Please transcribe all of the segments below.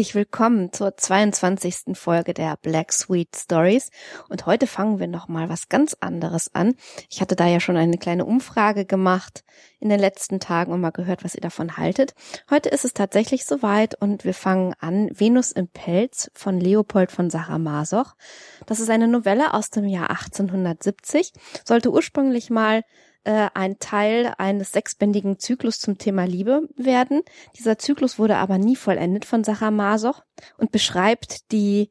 Herzlich willkommen zur 22. Folge der Black Sweet Stories. Und heute fangen wir nochmal was ganz anderes an. Ich hatte da ja schon eine kleine Umfrage gemacht in den letzten Tagen und mal gehört, was ihr davon haltet. Heute ist es tatsächlich soweit und wir fangen an Venus im Pelz von Leopold von Saramasoch. Das ist eine Novelle aus dem Jahr 1870, sollte ursprünglich mal äh, ein Teil eines sechsbändigen Zyklus zum Thema Liebe werden. Dieser Zyklus wurde aber nie vollendet von Sarah Masoch und beschreibt die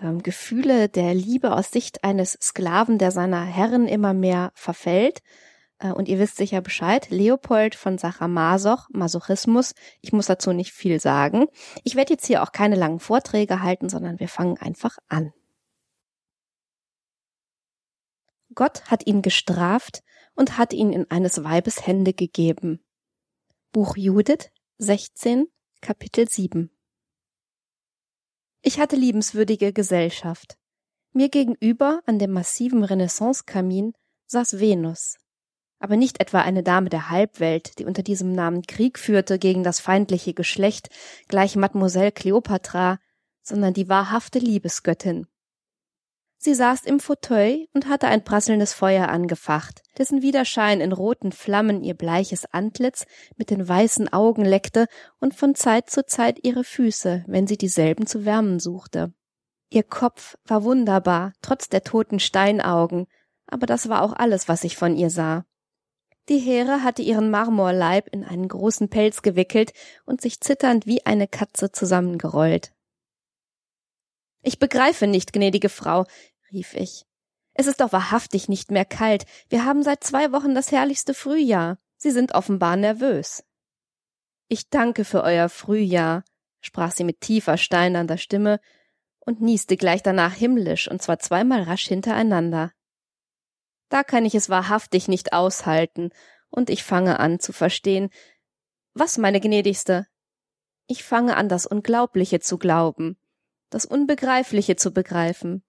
ähm, Gefühle der Liebe aus Sicht eines Sklaven, der seiner Herrin immer mehr verfällt. Äh, und ihr wisst sicher Bescheid, Leopold von Sarah Masoch, Masochismus. Ich muss dazu nicht viel sagen. Ich werde jetzt hier auch keine langen Vorträge halten, sondern wir fangen einfach an. Gott hat ihn gestraft, und hat ihn in eines Weibes Hände gegeben. Buch Judith 16, Kapitel 7 Ich hatte liebenswürdige Gesellschaft. Mir gegenüber an dem massiven Renaissancekamin saß Venus, aber nicht etwa eine Dame der Halbwelt, die unter diesem Namen Krieg führte gegen das feindliche Geschlecht, gleich Mademoiselle Cleopatra, sondern die wahrhafte Liebesgöttin. Sie saß im Fauteuil und hatte ein prasselndes Feuer angefacht, dessen Widerschein in roten Flammen ihr bleiches Antlitz mit den weißen Augen leckte und von Zeit zu Zeit ihre Füße, wenn sie dieselben zu wärmen suchte. Ihr Kopf war wunderbar, trotz der toten Steinaugen, aber das war auch alles, was ich von ihr sah. Die Heere hatte ihren Marmorleib in einen großen Pelz gewickelt und sich zitternd wie eine Katze zusammengerollt. Ich begreife nicht, gnädige Frau, rief ich. Es ist doch wahrhaftig nicht mehr kalt. Wir haben seit zwei Wochen das herrlichste Frühjahr. Sie sind offenbar nervös. Ich danke für euer Frühjahr, sprach sie mit tiefer, steinernder Stimme und nieste gleich danach himmlisch, und zwar zweimal rasch hintereinander. Da kann ich es wahrhaftig nicht aushalten, und ich fange an zu verstehen. Was, meine gnädigste? Ich fange an, das Unglaubliche zu glauben, das Unbegreifliche zu begreifen.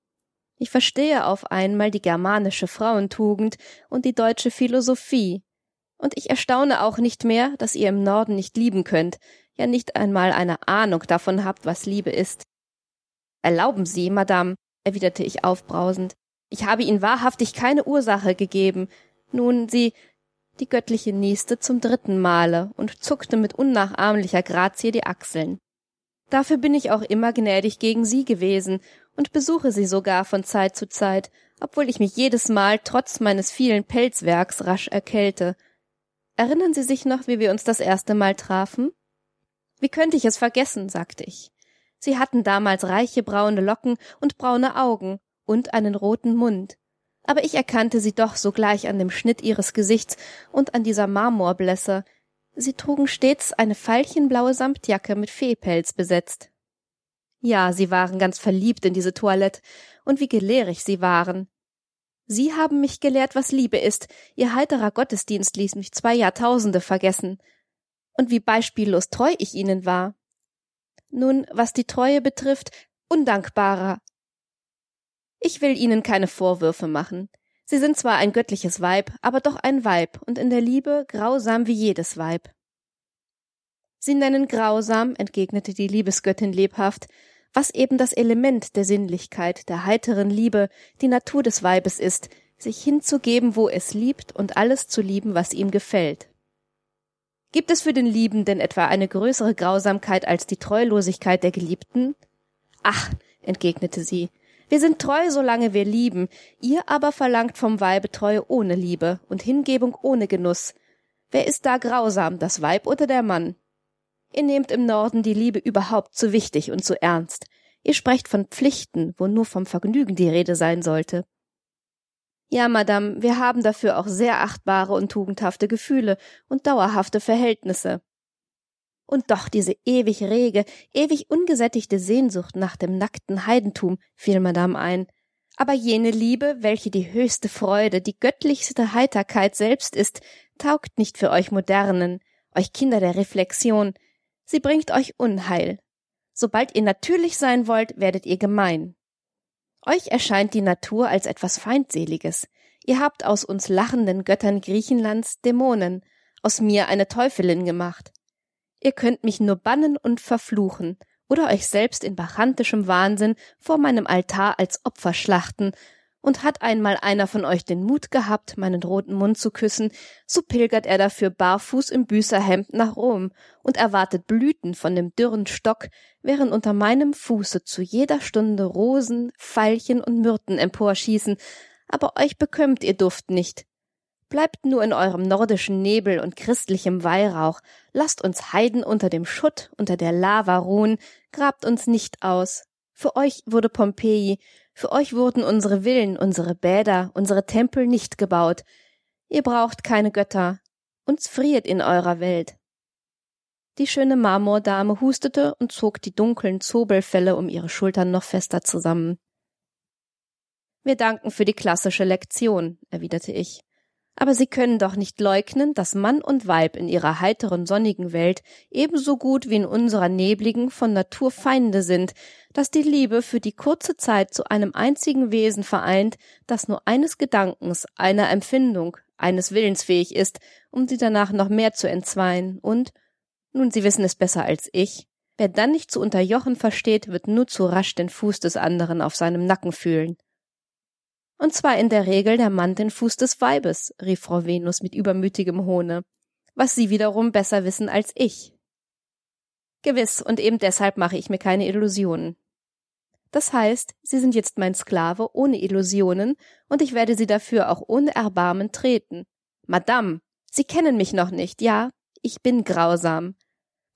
Ich verstehe auf einmal die germanische Frauentugend und die deutsche Philosophie. Und ich erstaune auch nicht mehr, dass ihr im Norden nicht lieben könnt, ja nicht einmal eine Ahnung davon habt, was Liebe ist. Erlauben Sie, Madame, erwiderte ich aufbrausend, ich habe Ihnen wahrhaftig keine Ursache gegeben. Nun, Sie, die Göttliche nieste zum dritten Male und zuckte mit unnachahmlicher Grazie die Achseln. Dafür bin ich auch immer gnädig gegen Sie gewesen und besuche sie sogar von Zeit zu Zeit, obwohl ich mich jedes Mal trotz meines vielen Pelzwerks rasch erkälte. Erinnern Sie sich noch, wie wir uns das erste Mal trafen? Wie könnte ich es vergessen, sagte ich. Sie hatten damals reiche braune Locken und braune Augen und einen roten Mund. Aber ich erkannte sie doch sogleich an dem Schnitt ihres Gesichts und an dieser Marmorblässe. Sie trugen stets eine veilchenblaue Samtjacke mit Fehpelz besetzt. Ja, sie waren ganz verliebt in diese Toilette, und wie gelehrig sie waren. Sie haben mich gelehrt, was Liebe ist, ihr heiterer Gottesdienst ließ mich zwei Jahrtausende vergessen. Und wie beispiellos treu ich ihnen war. Nun, was die Treue betrifft, undankbarer. Ich will ihnen keine Vorwürfe machen. Sie sind zwar ein göttliches Weib, aber doch ein Weib und in der Liebe grausam wie jedes Weib. Sie nennen grausam, entgegnete die Liebesgöttin lebhaft, was eben das Element der Sinnlichkeit, der heiteren Liebe, die Natur des Weibes ist, sich hinzugeben, wo es liebt und alles zu lieben, was ihm gefällt. Gibt es für den Liebenden etwa eine größere Grausamkeit als die Treulosigkeit der Geliebten? Ach, entgegnete sie, wir sind treu, solange wir lieben, ihr aber verlangt vom Weibe Treue ohne Liebe und Hingebung ohne Genuss. Wer ist da grausam, das Weib oder der Mann? Ihr nehmt im Norden die Liebe überhaupt zu wichtig und zu ernst. Ihr sprecht von Pflichten, wo nur vom Vergnügen die Rede sein sollte. Ja, Madame, wir haben dafür auch sehr achtbare und tugendhafte Gefühle und dauerhafte Verhältnisse. Und doch diese ewig rege, ewig ungesättigte Sehnsucht nach dem nackten Heidentum, fiel Madame ein. Aber jene Liebe, welche die höchste Freude, die göttlichste Heiterkeit selbst ist, taugt nicht für euch Modernen, euch Kinder der Reflexion, Sie bringt euch Unheil. Sobald ihr natürlich sein wollt, werdet ihr gemein. Euch erscheint die Natur als etwas Feindseliges. Ihr habt aus uns lachenden Göttern Griechenlands Dämonen, aus mir eine Teufelin gemacht. Ihr könnt mich nur bannen und verfluchen, oder euch selbst in bachantischem Wahnsinn vor meinem Altar als Opfer schlachten, und hat einmal einer von euch den Mut gehabt, meinen roten Mund zu küssen, so pilgert er dafür barfuß im Büßerhemd nach Rom und erwartet Blüten von dem dürren Stock, während unter meinem Fuße zu jeder Stunde Rosen, Veilchen und Myrten emporschießen, aber euch bekömmt ihr Duft nicht. Bleibt nur in eurem nordischen Nebel und christlichem Weihrauch, lasst uns Heiden unter dem Schutt, unter der Lava ruhen, grabt uns nicht aus. Für euch wurde Pompeji, für euch wurden unsere Villen, unsere Bäder, unsere Tempel nicht gebaut. Ihr braucht keine Götter. Uns friert in eurer Welt. Die schöne Marmordame hustete und zog die dunklen Zobelfelle um ihre Schultern noch fester zusammen. Wir danken für die klassische Lektion, erwiderte ich. Aber Sie können doch nicht leugnen, dass Mann und Weib in ihrer heiteren sonnigen Welt ebenso gut wie in unserer nebligen von Natur Feinde sind, dass die Liebe für die kurze Zeit zu einem einzigen Wesen vereint, das nur eines Gedankens, einer Empfindung, eines Willens fähig ist, um sie danach noch mehr zu entzweien und, nun Sie wissen es besser als ich, wer dann nicht zu unterjochen versteht, wird nur zu rasch den Fuß des anderen auf seinem Nacken fühlen. Und zwar in der Regel der Mann den Fuß des Weibes, rief Frau Venus mit übermütigem Hohne, was Sie wiederum besser wissen als ich. Gewiss, und eben deshalb mache ich mir keine Illusionen. Das heißt, Sie sind jetzt mein Sklave ohne Illusionen, und ich werde Sie dafür auch ohne Erbarmen treten. Madame, Sie kennen mich noch nicht, ja, ich bin grausam.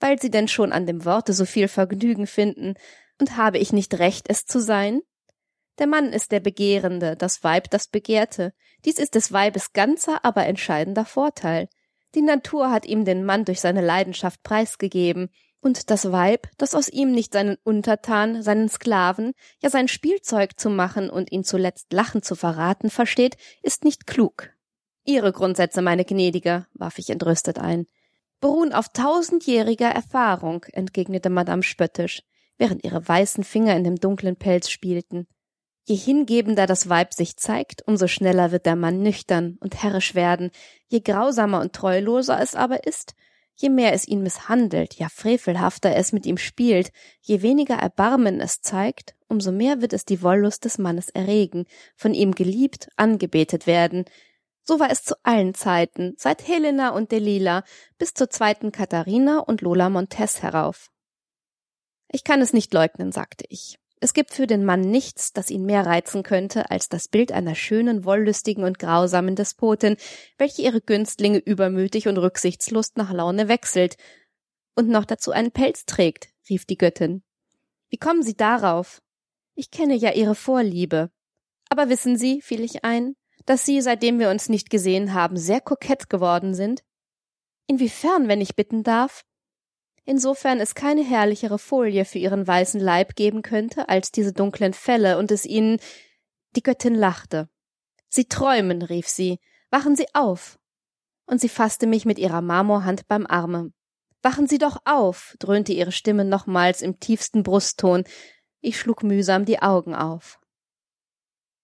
Weil Sie denn schon an dem Worte so viel Vergnügen finden, und habe ich nicht recht, es zu sein? Der Mann ist der Begehrende, das Weib das Begehrte. Dies ist des Weibes ganzer, aber entscheidender Vorteil. Die Natur hat ihm den Mann durch seine Leidenschaft preisgegeben, und das Weib, das aus ihm nicht seinen Untertan, seinen Sklaven, ja sein Spielzeug zu machen und ihn zuletzt lachend zu verraten versteht, ist nicht klug. Ihre Grundsätze, meine Gnädige, warf ich entrüstet ein, beruhen auf tausendjähriger Erfahrung, entgegnete Madame spöttisch, während ihre weißen Finger in dem dunklen Pelz spielten. Je hingebender das Weib sich zeigt, umso schneller wird der Mann nüchtern und herrisch werden, je grausamer und treuloser es aber ist, je mehr es ihn misshandelt, ja frevelhafter es mit ihm spielt, je weniger Erbarmen es zeigt, umso mehr wird es die Wollust des Mannes erregen, von ihm geliebt, angebetet werden. So war es zu allen Zeiten, seit Helena und Delila bis zur zweiten Katharina und Lola Montes herauf. Ich kann es nicht leugnen, sagte ich. Es gibt für den Mann nichts, das ihn mehr reizen könnte, als das Bild einer schönen, wollüstigen und grausamen Despotin, welche ihre Günstlinge übermütig und rücksichtslos nach Laune wechselt und noch dazu einen Pelz trägt, rief die Göttin. Wie kommen Sie darauf? Ich kenne ja Ihre Vorliebe. Aber wissen Sie, fiel ich ein, dass Sie, seitdem wir uns nicht gesehen haben, sehr kokett geworden sind? Inwiefern, wenn ich bitten darf? Insofern es keine herrlichere Folie für ihren weißen Leib geben könnte als diese dunklen Felle und es ihnen die Göttin lachte. Sie träumen, rief sie, wachen Sie auf. Und sie fasste mich mit ihrer Marmorhand beim Arme. Wachen Sie doch auf, dröhnte ihre Stimme nochmals im tiefsten Brustton. Ich schlug mühsam die Augen auf.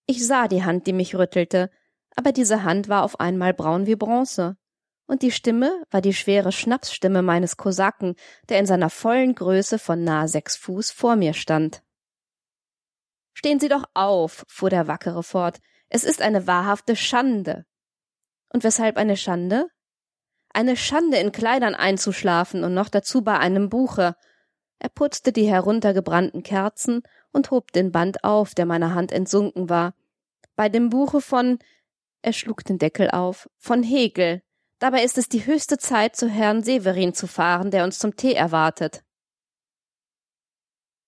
Ich sah die Hand, die mich rüttelte, aber diese Hand war auf einmal braun wie Bronze und die Stimme war die schwere Schnapsstimme meines Kosaken, der in seiner vollen Größe von nahe sechs Fuß vor mir stand. Stehen Sie doch auf, fuhr der Wackere fort, es ist eine wahrhafte Schande. Und weshalb eine Schande? Eine Schande, in Kleidern einzuschlafen und noch dazu bei einem Buche. Er putzte die heruntergebrannten Kerzen und hob den Band auf, der meiner Hand entsunken war. Bei dem Buche von er schlug den Deckel auf, von Hegel, Dabei ist es die höchste Zeit, zu Herrn Severin zu fahren, der uns zum Tee erwartet.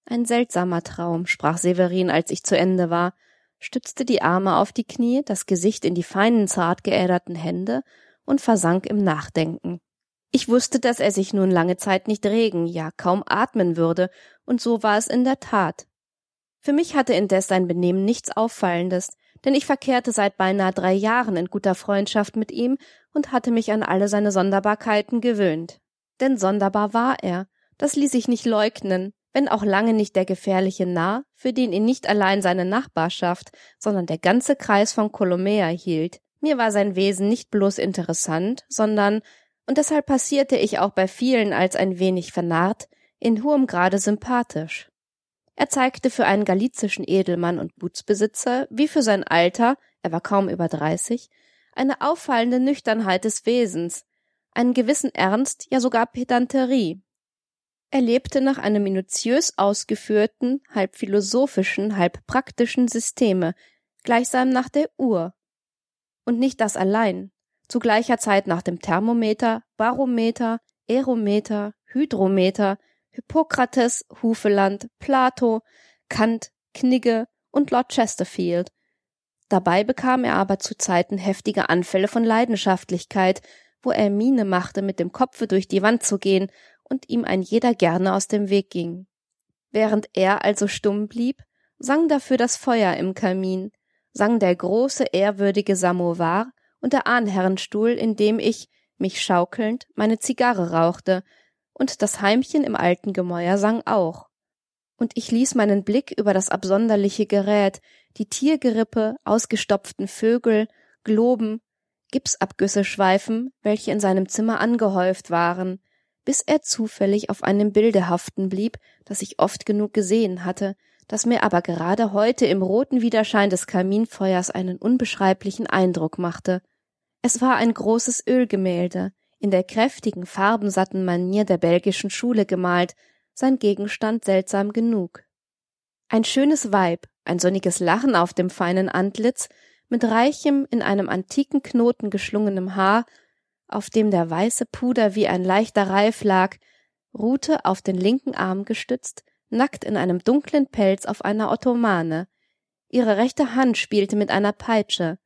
Ein seltsamer Traum, sprach Severin, als ich zu Ende war, stützte die Arme auf die Knie, das Gesicht in die feinen, zart geäderten Hände und versank im Nachdenken. Ich wusste, dass er sich nun lange Zeit nicht regen, ja kaum atmen würde, und so war es in der Tat. Für mich hatte indes sein Benehmen nichts Auffallendes, denn ich verkehrte seit beinahe drei Jahren in guter Freundschaft mit ihm und hatte mich an alle seine Sonderbarkeiten gewöhnt. Denn sonderbar war er, das ließ sich nicht leugnen, wenn auch lange nicht der gefährliche Narr, für den ihn nicht allein seine Nachbarschaft, sondern der ganze Kreis von Kolomea hielt. Mir war sein Wesen nicht bloß interessant, sondern, und deshalb passierte ich auch bei vielen als ein wenig vernarrt, in hohem Grade sympathisch. Er zeigte für einen galizischen Edelmann und Gutsbesitzer, wie für sein Alter, er war kaum über dreißig, eine auffallende Nüchternheit des Wesens, einen gewissen Ernst, ja sogar Pedanterie. Er lebte nach einem minutiös ausgeführten, halb philosophischen, halb praktischen Systeme, gleichsam nach der Uhr. Und nicht das allein, zu gleicher Zeit nach dem Thermometer, Barometer, Aerometer, Hydrometer, Hippokrates, Hufeland, Plato, Kant, Knigge und Lord Chesterfield. Dabei bekam er aber zu Zeiten heftige Anfälle von Leidenschaftlichkeit, wo er Miene machte, mit dem Kopfe durch die Wand zu gehen und ihm ein jeder gerne aus dem Weg ging. Während er also stumm blieb, sang dafür das Feuer im Kamin, sang der große, ehrwürdige Samovar und der Ahnherrenstuhl, in dem ich, mich schaukelnd, meine Zigarre rauchte, und das Heimchen im alten Gemäuer sang auch. Und ich ließ meinen Blick über das absonderliche Gerät, die Tiergerippe, ausgestopften Vögel, Globen, Gipsabgüsse schweifen, welche in seinem Zimmer angehäuft waren, bis er zufällig auf einem Bilde haften blieb, das ich oft genug gesehen hatte, das mir aber gerade heute im roten Widerschein des Kaminfeuers einen unbeschreiblichen Eindruck machte. Es war ein großes Ölgemälde, in der kräftigen, farbensatten Manier der belgischen Schule gemalt, sein Gegenstand seltsam genug. Ein schönes Weib, ein sonniges Lachen auf dem feinen Antlitz, mit reichem, in einem antiken Knoten geschlungenem Haar, auf dem der weiße Puder wie ein leichter Reif lag, ruhte auf den linken Arm gestützt, nackt in einem dunklen Pelz auf einer Ottomane. Ihre rechte Hand spielte mit einer Peitsche,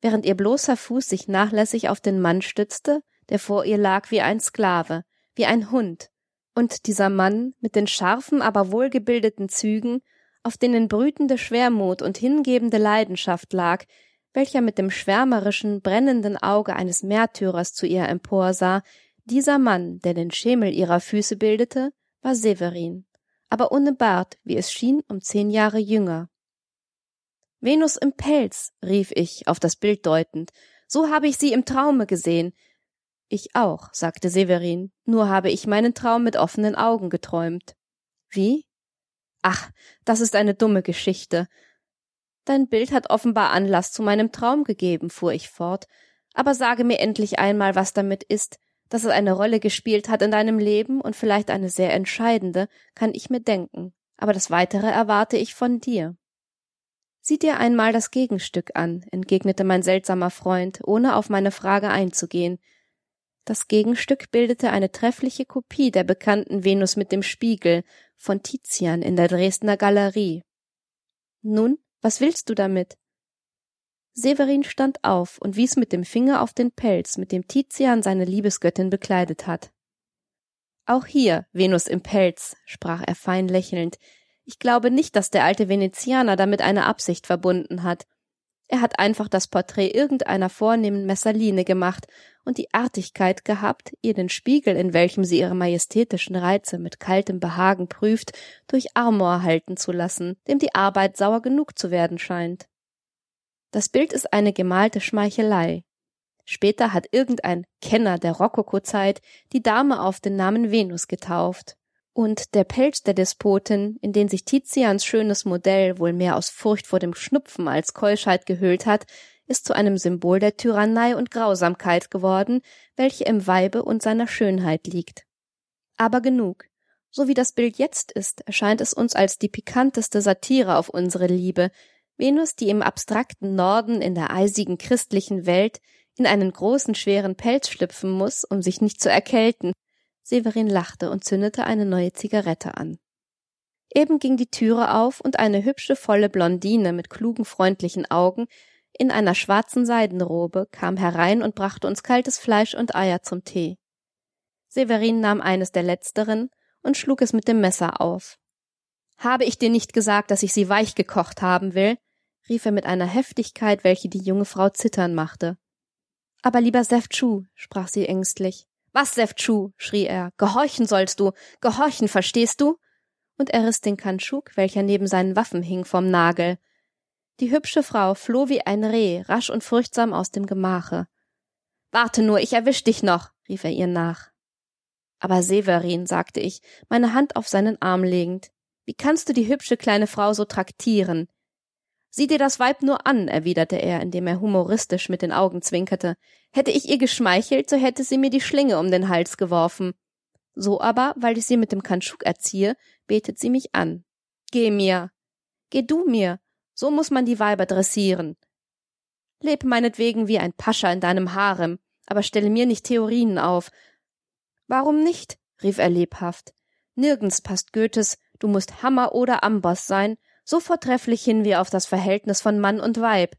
während ihr bloßer Fuß sich nachlässig auf den Mann stützte, der vor ihr lag wie ein Sklave, wie ein Hund, und dieser Mann mit den scharfen, aber wohlgebildeten Zügen, auf denen brütende Schwermut und hingebende Leidenschaft lag, welcher mit dem schwärmerischen, brennenden Auge eines Märtyrers zu ihr emporsah, dieser Mann, der den Schemel ihrer Füße bildete, war Severin, aber ohne Bart, wie es schien, um zehn Jahre jünger. Venus im Pelz, rief ich, auf das Bild deutend, so habe ich sie im Traume gesehen, ich auch, sagte Severin, nur habe ich meinen Traum mit offenen Augen geträumt. Wie? Ach, das ist eine dumme Geschichte. Dein Bild hat offenbar Anlass zu meinem Traum gegeben, fuhr ich fort, aber sage mir endlich einmal, was damit ist, dass es eine Rolle gespielt hat in deinem Leben und vielleicht eine sehr entscheidende, kann ich mir denken, aber das weitere erwarte ich von dir. Sieh dir einmal das Gegenstück an, entgegnete mein seltsamer Freund, ohne auf meine Frage einzugehen, das Gegenstück bildete eine treffliche Kopie der bekannten Venus mit dem Spiegel von Tizian in der Dresdner Galerie. Nun, was willst du damit? Severin stand auf und wies mit dem Finger auf den Pelz, mit dem Tizian seine Liebesgöttin bekleidet hat. Auch hier Venus im Pelz, sprach er fein lächelnd. Ich glaube nicht, dass der alte Venezianer damit eine Absicht verbunden hat. Er hat einfach das Porträt irgendeiner vornehmen Messaline gemacht und die Artigkeit gehabt, ihr den Spiegel, in welchem sie ihre majestätischen Reize mit kaltem Behagen prüft, durch Amor halten zu lassen, dem die Arbeit sauer genug zu werden scheint. Das Bild ist eine gemalte Schmeichelei. Später hat irgendein Kenner der Rokokozeit die Dame auf den Namen Venus getauft und der Pelz der Despotin, in den sich Tizians schönes Modell wohl mehr aus Furcht vor dem Schnupfen als Keuschheit gehüllt hat, ist zu einem Symbol der Tyrannei und Grausamkeit geworden, welche im Weibe und seiner Schönheit liegt. Aber genug. So wie das Bild jetzt ist, erscheint es uns als die pikanteste Satire auf unsere Liebe, Venus, die im abstrakten Norden in der eisigen christlichen Welt in einen großen schweren Pelz schlüpfen muss, um sich nicht zu erkälten, Severin lachte und zündete eine neue Zigarette an. Eben ging die Türe auf und eine hübsche, volle Blondine mit klugen, freundlichen Augen in einer schwarzen Seidenrobe kam herein und brachte uns kaltes Fleisch und Eier zum Tee. Severin nahm eines der letzteren und schlug es mit dem Messer auf. Habe ich dir nicht gesagt, dass ich sie weich gekocht haben will? rief er mit einer Heftigkeit, welche die junge Frau zittern machte. Aber lieber Sefchu, sprach sie ängstlich, was, Sefchu? schrie er. Gehorchen sollst du. Gehorchen, verstehst du? Und er riss den Kantschuk, welcher neben seinen Waffen hing, vom Nagel. Die hübsche Frau floh wie ein Reh, rasch und furchtsam aus dem Gemache. Warte nur, ich erwisch dich noch, rief er ihr nach. Aber Severin, sagte ich, meine Hand auf seinen Arm legend, wie kannst du die hübsche kleine Frau so traktieren? Sieh dir das Weib nur an, erwiderte er, indem er humoristisch mit den Augen zwinkerte. Hätte ich ihr geschmeichelt, so hätte sie mir die Schlinge um den Hals geworfen. So aber, weil ich sie mit dem Kantschuk erziehe, betet sie mich an. Geh mir. Geh du mir. So muss man die Weiber dressieren. Leb meinetwegen wie ein Pascha in deinem Harem, aber stelle mir nicht Theorien auf. Warum nicht? rief er lebhaft. Nirgends passt Goethes, du musst Hammer oder Amboss sein, so vortrefflich hin wie auf das Verhältnis von Mann und Weib.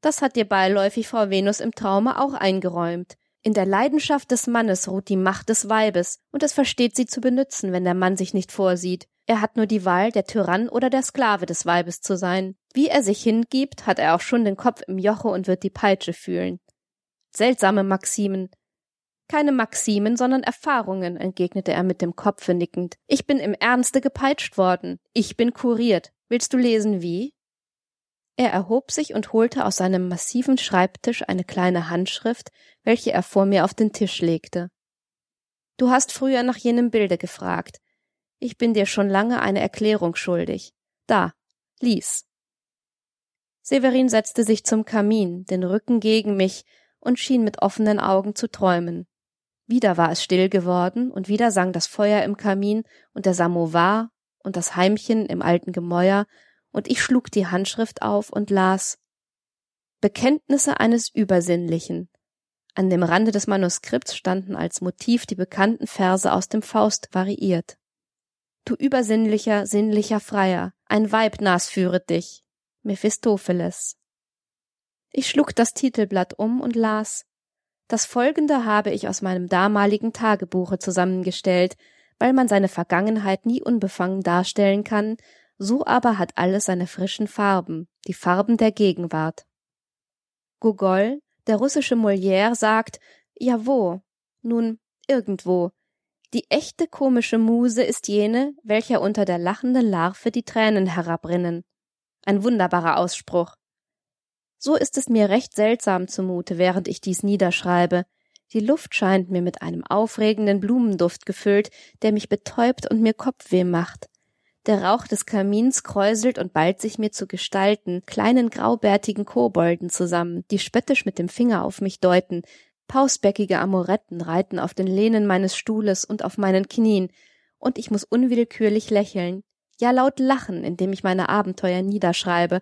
Das hat dir beiläufig Frau Venus im Traume auch eingeräumt. In der Leidenschaft des Mannes ruht die Macht des Weibes, und es versteht sie zu benützen, wenn der Mann sich nicht vorsieht. Er hat nur die Wahl, der Tyrann oder der Sklave des Weibes zu sein. Wie er sich hingibt, hat er auch schon den Kopf im Joche und wird die Peitsche fühlen. Seltsame Maximen. Keine Maximen, sondern Erfahrungen, entgegnete er mit dem Kopfe nickend. Ich bin im Ernste gepeitscht worden. Ich bin kuriert. Willst du lesen, wie? Er erhob sich und holte aus seinem massiven Schreibtisch eine kleine Handschrift, welche er vor mir auf den Tisch legte. Du hast früher nach jenem Bilde gefragt. Ich bin dir schon lange eine Erklärung schuldig. Da, lies. Severin setzte sich zum Kamin, den Rücken gegen mich, und schien mit offenen Augen zu träumen. Wieder war es still geworden, und wieder sang das Feuer im Kamin und der Samovar und das Heimchen im alten Gemäuer, und ich schlug die Handschrift auf und las Bekenntnisse eines Übersinnlichen. An dem Rande des Manuskripts standen als Motiv die bekannten Verse aus dem Faust variiert. Du übersinnlicher, sinnlicher Freier, ein Weib nasführet dich. Mephistopheles. Ich schlug das Titelblatt um und las. Das folgende habe ich aus meinem damaligen Tagebuche zusammengestellt, weil man seine Vergangenheit nie unbefangen darstellen kann, so aber hat alles seine frischen Farben, die Farben der Gegenwart. Gogol, der russische Molière, sagt, ja wo? Nun, irgendwo, die echte komische Muse ist jene, welcher unter der lachenden Larve die Tränen herabrinnen. Ein wunderbarer Ausspruch. So ist es mir recht seltsam zumute, während ich dies niederschreibe. Die Luft scheint mir mit einem aufregenden Blumenduft gefüllt, der mich betäubt und mir Kopfweh macht. Der Rauch des Kamins kräuselt und ballt sich mir zu Gestalten, kleinen graubärtigen Kobolden zusammen, die spöttisch mit dem Finger auf mich deuten, Pausbäckige Amoretten reiten auf den Lehnen meines Stuhles und auf meinen Knien, und ich muss unwillkürlich lächeln, ja laut lachen, indem ich meine Abenteuer niederschreibe,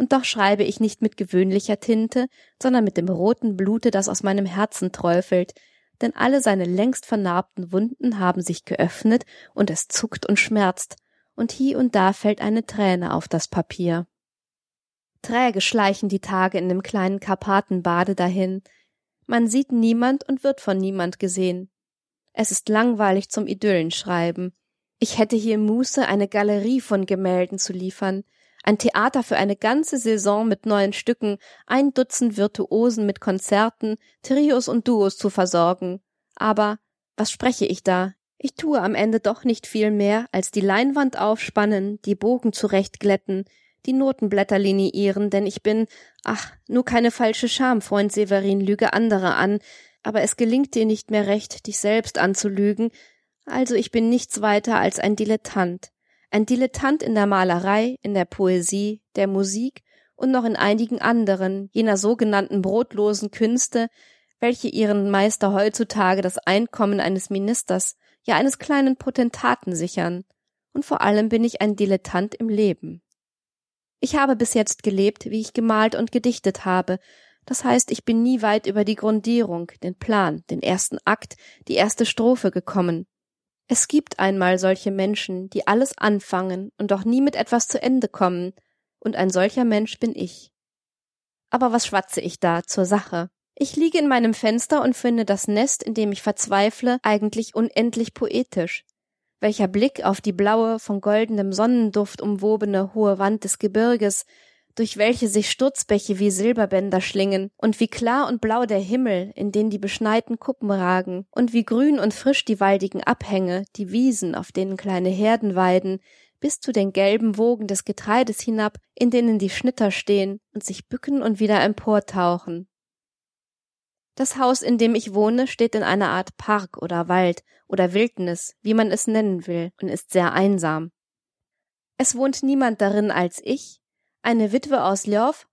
und doch schreibe ich nicht mit gewöhnlicher Tinte, sondern mit dem roten Blute, das aus meinem Herzen träufelt, denn alle seine längst vernarbten Wunden haben sich geöffnet und es zuckt und schmerzt, und hie und da fällt eine Träne auf das Papier. Träge schleichen die Tage in dem kleinen Karpatenbade dahin, man sieht niemand und wird von niemand gesehen. Es ist langweilig zum Idyllenschreiben. Ich hätte hier Muße, eine Galerie von Gemälden zu liefern, ein Theater für eine ganze Saison mit neuen Stücken, ein Dutzend Virtuosen mit Konzerten, Trios und Duos zu versorgen. Aber was spreche ich da? Ich tue am Ende doch nicht viel mehr, als die Leinwand aufspannen, die Bogen zurechtglätten, die Notenblätter liniieren, denn ich bin, ach, nur keine falsche Scham, Freund Severin, lüge andere an, aber es gelingt dir nicht mehr recht, dich selbst anzulügen, also ich bin nichts weiter als ein Dilettant. Ein Dilettant in der Malerei, in der Poesie, der Musik und noch in einigen anderen, jener sogenannten brotlosen Künste, welche ihren Meister heutzutage das Einkommen eines Ministers, ja eines kleinen Potentaten sichern. Und vor allem bin ich ein Dilettant im Leben. Ich habe bis jetzt gelebt, wie ich gemalt und gedichtet habe. Das heißt, ich bin nie weit über die Grundierung, den Plan, den ersten Akt, die erste Strophe gekommen. Es gibt einmal solche Menschen, die alles anfangen und doch nie mit etwas zu Ende kommen, und ein solcher Mensch bin ich. Aber was schwatze ich da zur Sache? Ich liege in meinem Fenster und finde das Nest, in dem ich verzweifle, eigentlich unendlich poetisch welcher Blick auf die blaue, von goldenem Sonnenduft umwobene hohe Wand des Gebirges, durch welche sich Sturzbäche wie Silberbänder schlingen, und wie klar und blau der Himmel, in den die beschneiten Kuppen ragen, und wie grün und frisch die waldigen Abhänge, die Wiesen, auf denen kleine Herden weiden, bis zu den gelben Wogen des Getreides hinab, in denen die Schnitter stehen und sich bücken und wieder emportauchen. Das Haus, in dem ich wohne, steht in einer Art Park oder Wald oder Wildnis, wie man es nennen will, und ist sehr einsam. Es wohnt niemand darin als ich, eine Witwe aus Ljow,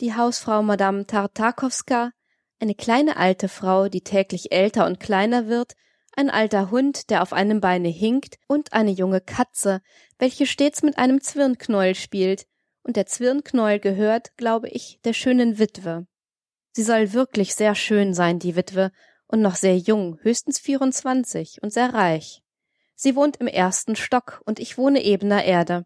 die Hausfrau Madame Tartakowska, eine kleine alte Frau, die täglich älter und kleiner wird, ein alter Hund, der auf einem Beine hinkt, und eine junge Katze, welche stets mit einem Zwirnknäuel spielt, und der Zwirnknäuel gehört, glaube ich, der schönen Witwe. Sie soll wirklich sehr schön sein, die Witwe, und noch sehr jung, höchstens vierundzwanzig und sehr reich. Sie wohnt im ersten Stock und ich wohne ebener Erde.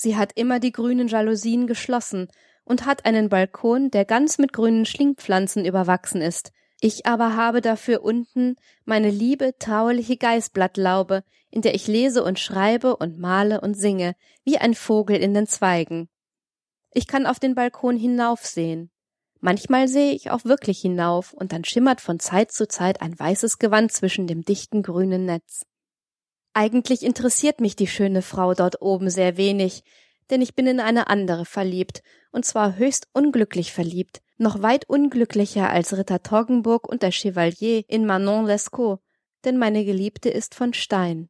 Sie hat immer die grünen Jalousien geschlossen und hat einen Balkon, der ganz mit grünen Schlingpflanzen überwachsen ist. Ich aber habe dafür unten meine liebe, trauliche Geißblattlaube, in der ich lese und schreibe und male und singe, wie ein Vogel in den Zweigen. Ich kann auf den Balkon hinaufsehen. Manchmal sehe ich auch wirklich hinauf, und dann schimmert von Zeit zu Zeit ein weißes Gewand zwischen dem dichten grünen Netz. Eigentlich interessiert mich die schöne Frau dort oben sehr wenig, denn ich bin in eine andere verliebt, und zwar höchst unglücklich verliebt, noch weit unglücklicher als Ritter Torgenburg und der Chevalier in Manon Lescaut, denn meine Geliebte ist von Stein.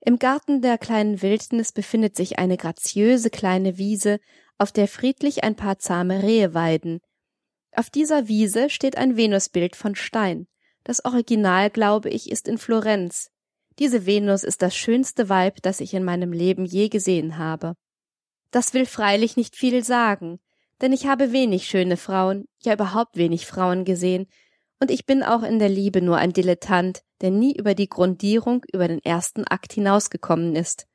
Im Garten der kleinen Wildnis befindet sich eine graziöse kleine Wiese, auf der friedlich ein paar zahme Rehe weiden. Auf dieser Wiese steht ein Venusbild von Stein. Das Original, glaube ich, ist in Florenz. Diese Venus ist das schönste Weib, das ich in meinem Leben je gesehen habe. Das will freilich nicht viel sagen, denn ich habe wenig schöne Frauen, ja überhaupt wenig Frauen gesehen, und ich bin auch in der Liebe nur ein Dilettant, der nie über die Grundierung, über den ersten Akt hinausgekommen ist.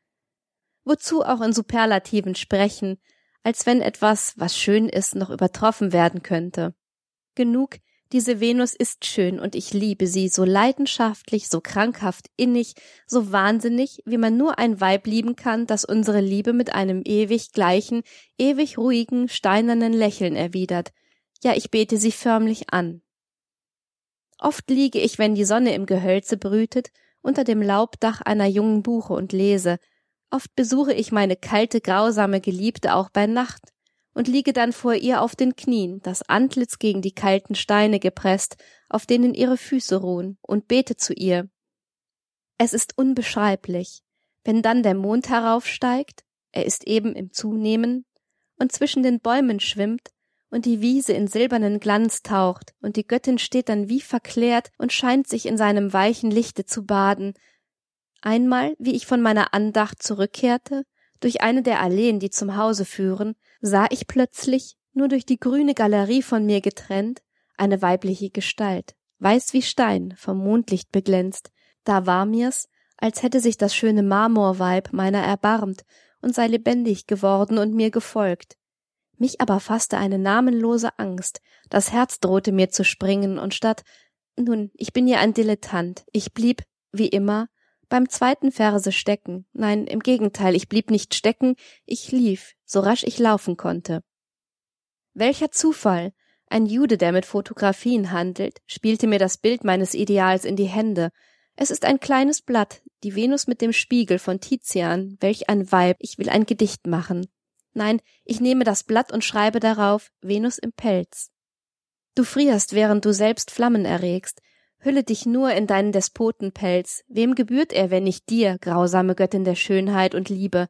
Wozu auch in Superlativen sprechen, als wenn etwas, was schön ist, noch übertroffen werden könnte. Genug, diese Venus ist schön und ich liebe sie so leidenschaftlich, so krankhaft innig, so wahnsinnig, wie man nur ein Weib lieben kann, das unsere Liebe mit einem ewig gleichen, ewig ruhigen, steinernen Lächeln erwidert. Ja, ich bete sie förmlich an. Oft liege ich, wenn die Sonne im Gehölze brütet, unter dem Laubdach einer jungen Buche und lese, Oft besuche ich meine kalte, grausame Geliebte auch bei Nacht und liege dann vor ihr auf den Knien, das Antlitz gegen die kalten Steine gepresst, auf denen ihre Füße ruhen, und bete zu ihr. Es ist unbeschreiblich, wenn dann der Mond heraufsteigt, er ist eben im Zunehmen, und zwischen den Bäumen schwimmt, und die Wiese in silbernen Glanz taucht, und die Göttin steht dann wie verklärt und scheint sich in seinem weichen Lichte zu baden, Einmal, wie ich von meiner Andacht zurückkehrte, durch eine der Alleen, die zum Hause führen, sah ich plötzlich, nur durch die grüne Galerie von mir getrennt, eine weibliche Gestalt, weiß wie Stein, vom Mondlicht beglänzt. Da war mir's, als hätte sich das schöne Marmorweib meiner erbarmt und sei lebendig geworden und mir gefolgt. Mich aber fasste eine namenlose Angst, das Herz drohte mir zu springen, und statt nun, ich bin ja ein Dilettant, ich blieb, wie immer, beim zweiten Verse stecken. Nein, im Gegenteil, ich blieb nicht stecken, ich lief, so rasch ich laufen konnte. Welcher Zufall! Ein Jude, der mit Fotografien handelt, spielte mir das Bild meines Ideals in die Hände. Es ist ein kleines Blatt, die Venus mit dem Spiegel von Tizian, welch ein Weib, ich will ein Gedicht machen. Nein, ich nehme das Blatt und schreibe darauf Venus im Pelz. Du frierst, während du selbst Flammen erregst, Hülle dich nur in deinen Despotenpelz. Wem gebührt er, wenn nicht dir, grausame Göttin der Schönheit und Liebe?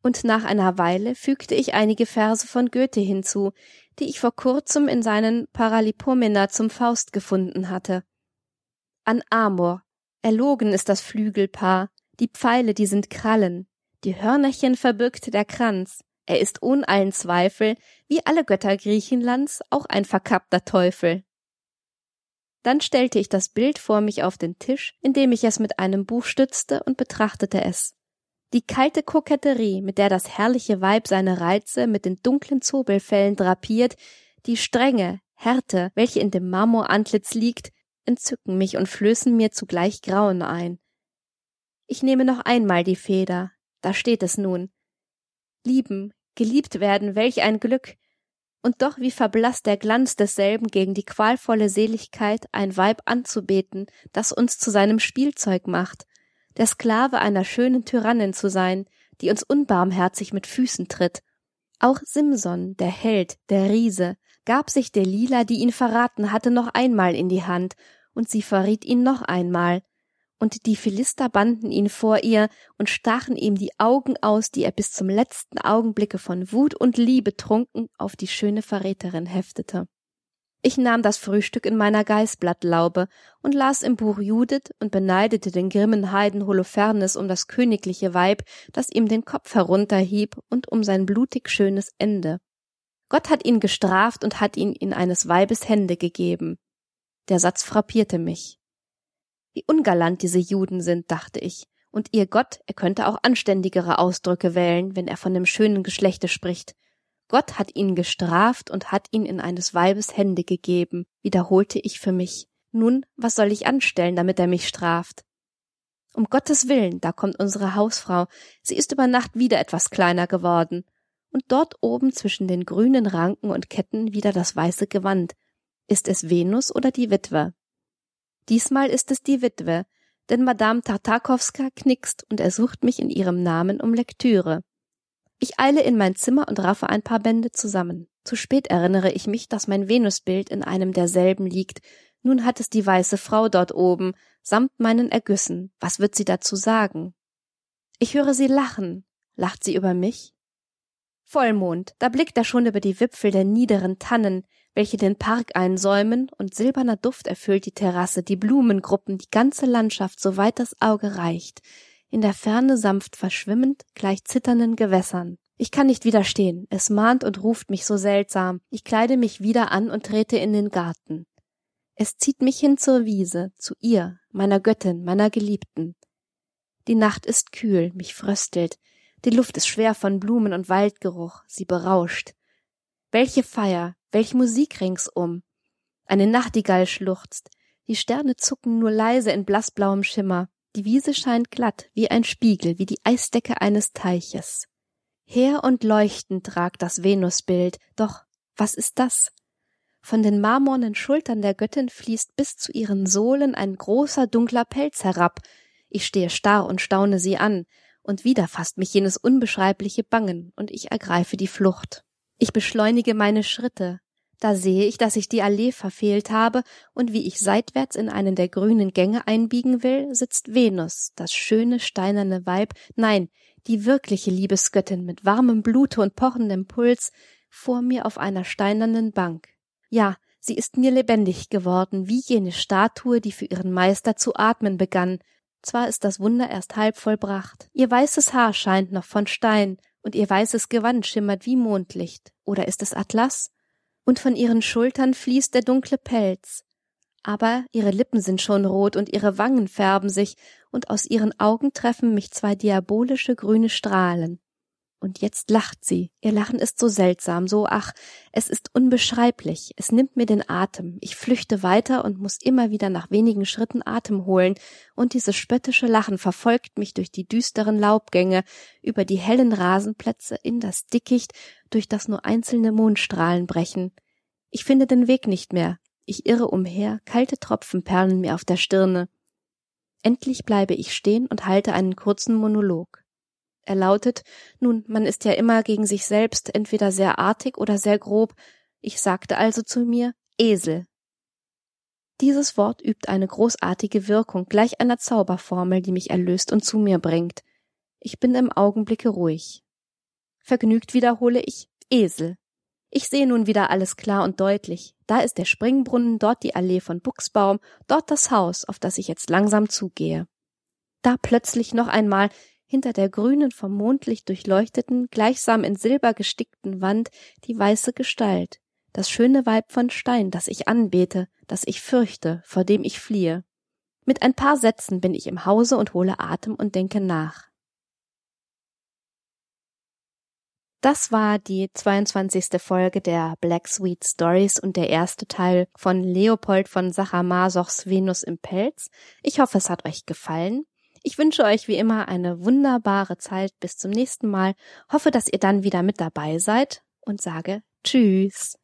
Und nach einer Weile fügte ich einige Verse von Goethe hinzu, die ich vor kurzem in seinen Paralipomena zum Faust gefunden hatte. An Amor. Erlogen ist das Flügelpaar, die Pfeile, die sind Krallen, die Hörnerchen verbirgt der Kranz. Er ist ohn allen Zweifel, wie alle Götter Griechenlands, auch ein verkappter Teufel. Dann stellte ich das Bild vor mich auf den Tisch, indem ich es mit einem Buch stützte und betrachtete es. Die kalte Koketterie, mit der das herrliche Weib seine Reize mit den dunklen Zobelfellen drapiert, die Strenge, Härte, welche in dem Marmorantlitz liegt, entzücken mich und flößen mir zugleich Grauen ein. Ich nehme noch einmal die Feder, da steht es nun. Lieben, geliebt werden, welch ein Glück, und doch wie verblasst der Glanz desselben gegen die qualvolle Seligkeit, ein Weib anzubeten, das uns zu seinem Spielzeug macht, der Sklave einer schönen Tyrannin zu sein, die uns unbarmherzig mit Füßen tritt. Auch Simson, der Held, der Riese, gab sich Delila, die ihn verraten hatte, noch einmal in die Hand, und sie verriet ihn noch einmal, und die Philister banden ihn vor ihr und stachen ihm die Augen aus, die er bis zum letzten Augenblicke von Wut und Liebe trunken auf die schöne Verräterin heftete. Ich nahm das Frühstück in meiner Geißblattlaube und las im Buch Judith und beneidete den grimmen Heiden Holofernes um das königliche Weib, das ihm den Kopf herunterhieb und um sein blutig schönes Ende. Gott hat ihn gestraft und hat ihn in eines Weibes Hände gegeben. Der Satz frappierte mich. Wie ungalant diese Juden sind, dachte ich, und ihr Gott, er könnte auch anständigere Ausdrücke wählen, wenn er von dem schönen Geschlechte spricht. Gott hat ihn gestraft und hat ihn in eines Weibes Hände gegeben, wiederholte ich für mich. Nun, was soll ich anstellen, damit er mich straft? Um Gottes Willen, da kommt unsere Hausfrau. Sie ist über Nacht wieder etwas kleiner geworden. Und dort oben zwischen den grünen Ranken und Ketten wieder das weiße Gewand. Ist es Venus oder die Witwe? Diesmal ist es die Witwe, denn Madame Tartakowska knickst und ersucht mich in ihrem Namen um Lektüre. Ich eile in mein Zimmer und raffe ein paar Bände zusammen. Zu spät erinnere ich mich, dass mein Venusbild in einem derselben liegt. Nun hat es die weiße Frau dort oben, samt meinen Ergüssen. Was wird sie dazu sagen? Ich höre sie lachen. Lacht sie über mich? Vollmond, da blickt er schon über die Wipfel der niederen Tannen, welche den Park einsäumen, und silberner Duft erfüllt die Terrasse, die Blumengruppen, die ganze Landschaft, soweit das Auge reicht in der Ferne sanft verschwimmend, gleich zitternden Gewässern. Ich kann nicht widerstehen, es mahnt und ruft mich so seltsam, ich kleide mich wieder an und trete in den Garten. Es zieht mich hin zur Wiese, zu ihr, meiner Göttin, meiner Geliebten. Die Nacht ist kühl, mich fröstelt, die Luft ist schwer von Blumen und Waldgeruch, sie berauscht. Welche Feier, welche Musik ringsum. Eine Nachtigall schluchzt, die Sterne zucken nur leise in blassblauem Schimmer. Die Wiese scheint glatt, wie ein Spiegel, wie die Eisdecke eines Teiches. Her und leuchtend ragt das Venusbild, doch was ist das? Von den marmornen Schultern der Göttin fließt bis zu ihren Sohlen ein großer dunkler Pelz herab. Ich stehe starr und staune sie an, und wieder fasst mich jenes unbeschreibliche Bangen, und ich ergreife die Flucht. Ich beschleunige meine Schritte, da sehe ich, dass ich die Allee verfehlt habe, und wie ich seitwärts in einen der grünen Gänge einbiegen will, sitzt Venus, das schöne steinerne Weib, nein, die wirkliche Liebesgöttin mit warmem Blute und pochendem Puls, vor mir auf einer steinernen Bank. Ja, sie ist mir lebendig geworden, wie jene Statue, die für ihren Meister zu atmen begann. Zwar ist das Wunder erst halb vollbracht. Ihr weißes Haar scheint noch von Stein, und ihr weißes Gewand schimmert wie Mondlicht. Oder ist es Atlas? und von ihren Schultern fließt der dunkle Pelz. Aber ihre Lippen sind schon rot und ihre Wangen färben sich, und aus ihren Augen treffen mich zwei diabolische grüne Strahlen. Und jetzt lacht sie. Ihr Lachen ist so seltsam, so ach, es ist unbeschreiblich. Es nimmt mir den Atem. Ich flüchte weiter und muss immer wieder nach wenigen Schritten Atem holen, und dieses spöttische Lachen verfolgt mich durch die düsteren Laubgänge, über die hellen Rasenplätze, in das Dickicht, durch das nur einzelne Mondstrahlen brechen. Ich finde den Weg nicht mehr. Ich irre umher, kalte Tropfen perlen mir auf der Stirne. Endlich bleibe ich stehen und halte einen kurzen Monolog. Er lautet, nun, man ist ja immer gegen sich selbst entweder sehr artig oder sehr grob. Ich sagte also zu mir, Esel. Dieses Wort übt eine großartige Wirkung, gleich einer Zauberformel, die mich erlöst und zu mir bringt. Ich bin im Augenblicke ruhig. Vergnügt wiederhole ich, Esel. Ich sehe nun wieder alles klar und deutlich. Da ist der Springbrunnen, dort die Allee von Buchsbaum, dort das Haus, auf das ich jetzt langsam zugehe. Da plötzlich noch einmal hinter der grünen vom Mondlicht durchleuchteten, gleichsam in Silber gestickten Wand die weiße Gestalt, das schöne Weib von Stein, das ich anbete, das ich fürchte, vor dem ich fliehe. Mit ein paar Sätzen bin ich im Hause und hole Atem und denke nach. Das war die 22. Folge der Black Sweet Stories und der erste Teil von Leopold von Sacher-Masochs Venus im Pelz. Ich hoffe, es hat euch gefallen. Ich wünsche euch wie immer eine wunderbare Zeit bis zum nächsten Mal, hoffe, dass ihr dann wieder mit dabei seid und sage Tschüss.